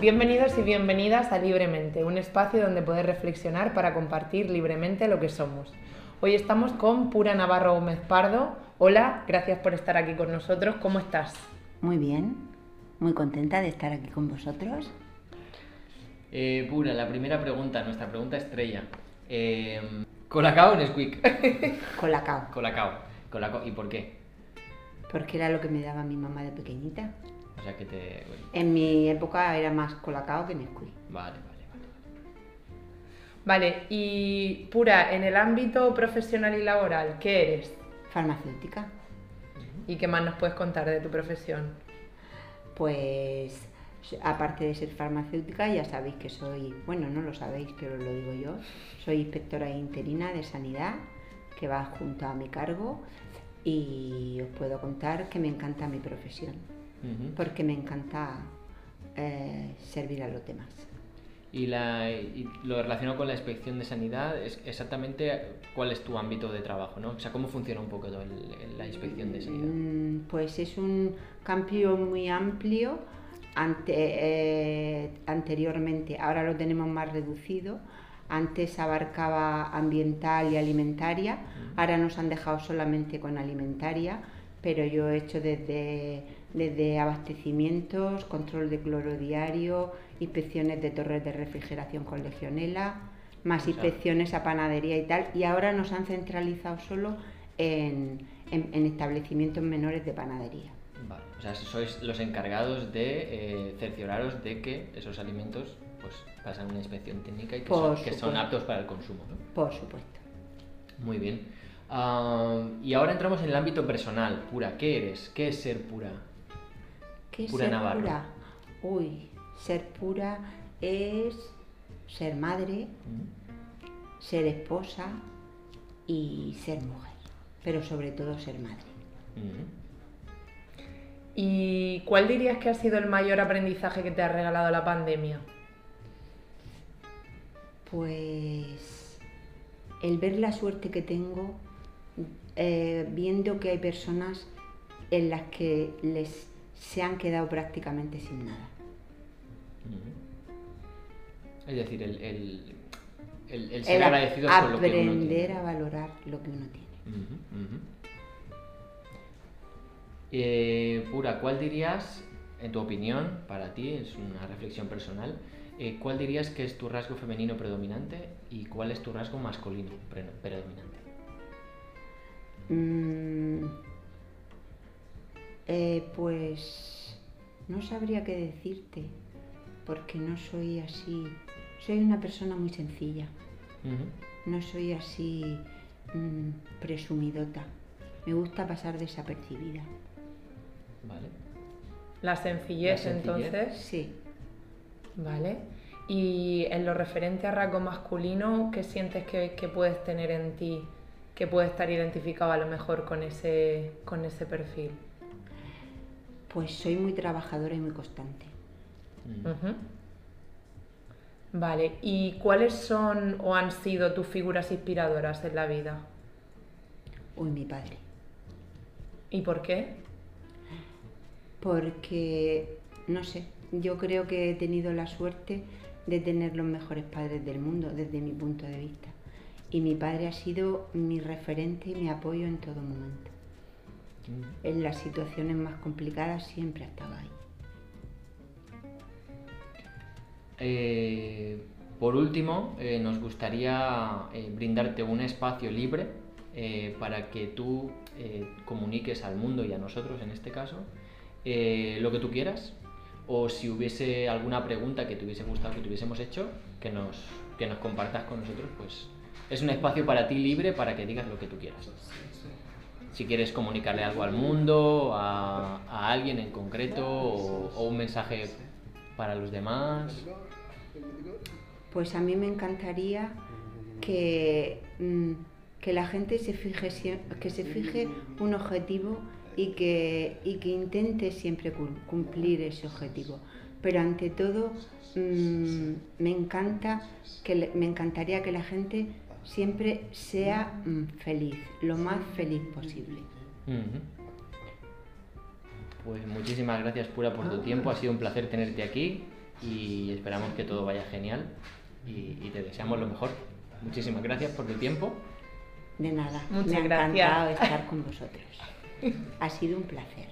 Bienvenidos y bienvenidas a Libremente, un espacio donde poder reflexionar para compartir libremente lo que somos. Hoy estamos con Pura Navarro Gómez Pardo. Hola, gracias por estar aquí con nosotros. ¿Cómo estás? Muy bien, muy contenta de estar aquí con vosotros. Eh, Pura, la primera pregunta, nuestra pregunta estrella. Eh, ¿Colacao o Nesquik? Colacao, Colacao. Colacao. ¿Y por qué? porque era lo que me daba mi mamá de pequeñita. O sea que te... En mi época era más colacao que Nesquik. Vale, vale, vale. Vale, y Pura, en el ámbito profesional y laboral, ¿qué eres? Farmacéutica, ¿Y qué más nos puedes contar de tu profesión? pues aparte de ser farmacéutica ya sabéis que soy, bueno, no lo sabéis, pero lo digo yo, soy inspectora interina de sanidad que va junto a mi cargo y os puedo contar que me encanta mi profesión, Porque me encanta eh, servir a los demás. Y, la, y lo relacionado con la inspección de sanidad es exactamente cuál es tu ámbito de trabajo, ¿no? O sea, cómo funciona un poco todo el- la inspección de sanidad. Mm, Pues es un cambio muy amplio ante, eh, anteriormente, ahora lo tenemos más reducido. Antes abarcaba ambiental y alimentaria, ahora nos han dejado solamente con alimentaria, pero yo he hecho desde, desde abastecimientos, control de cloro diario, inspecciones de torres de refrigeración con legionela, más inspecciones a panadería y tal, y ahora nos han centralizado solo en, en- en establecimientos menores de panadería. Vale. O sea, sois los encargados de eh, cercioraros de que esos alimentos pues pasan una inspección técnica y que, son, que son aptos para el consumo, ¿no? Por supuesto. Muy bien. Y ahora entramos en el ámbito personal. Pura, ¿qué eres? ¿Qué es ser pura? ¿Qué es Pura ser Navarro. pura? Uy, ser pura es ser madre, ¿Mm? ser esposa y ser mujer, pero sobre todo ser madre. Ujú. ¿Y cuál dirías que ha sido el mayor aprendizaje que te ha regalado la pandemia? Pues el ver la suerte que tengo, eh, viendo que hay personas en las que les se han quedado prácticamente sin nada. Es decir, el, el, el- el ser El agradecidos con lo que uno aprender tiene. a valorar lo que uno tiene. Ujú, ujú. Eh, Pura, ¿cuál dirías, en tu opinión, para ti, es una reflexión personal, eh, cuál dirías que es tu rasgo femenino predominante y cuál es tu rasgo masculino pre- predominante? Mm, eh, pues no sabría qué decirte, porque no soy así. Soy una persona muy sencilla, no soy así mm, presumidota. Me gusta pasar desapercibida. Vale. La sencillez, La sencillez. entonces. Sí, Vale. Y en lo referente a rasgo masculino, ¿qué sientes que, que puedes tener en ti que puede estar identificado a lo mejor con ese, con ese perfil? pues soy muy trabajadora y muy constante. Ujú. Vale, ¿y cuáles son o han sido tus figuras inspiradoras en la vida? Uy, mi padre. ¿Y por qué? porque, no sé, yo creo que he tenido la suerte de tener los mejores padres del mundo desde mi punto de vista. Y mi padre ha sido mi referente y mi apoyo en todo momento. Ujú. En las situaciones más complicadas siempre ha estado ahí. Eh, por último, eh, nos gustaría eh, brindarte un espacio libre eh, para que tú eh, comuniques al mundo y a nosotros en este caso eh, lo que tú quieras o si hubiese alguna pregunta que te hubiese gustado que te hubiésemos hecho, que nos, que nos compartas con nosotros, pues es un espacio para ti libre para que digas lo que tú quieras. Si quieres comunicarle algo al mundo, a, a alguien en concreto o, o un mensaje para los demás. Pues a mí me encantaría que, mm, que la gente se fije, que se fije un objetivo y que, y que intente siempre cum- cumplir ese objetivo. Pero ante todo, mm, me encanta que me encantaría que la gente siempre sea mm, feliz, lo más feliz posible. Pues muchísimas gracias Pura por tu tiempo, ha sido un placer tenerte aquí y esperamos que todo vaya genial y, y te deseamos lo mejor. Muchísimas gracias por tu tiempo. De nada, Muchas me ha gracias. encantado estar con vosotros. Ha sido un placer.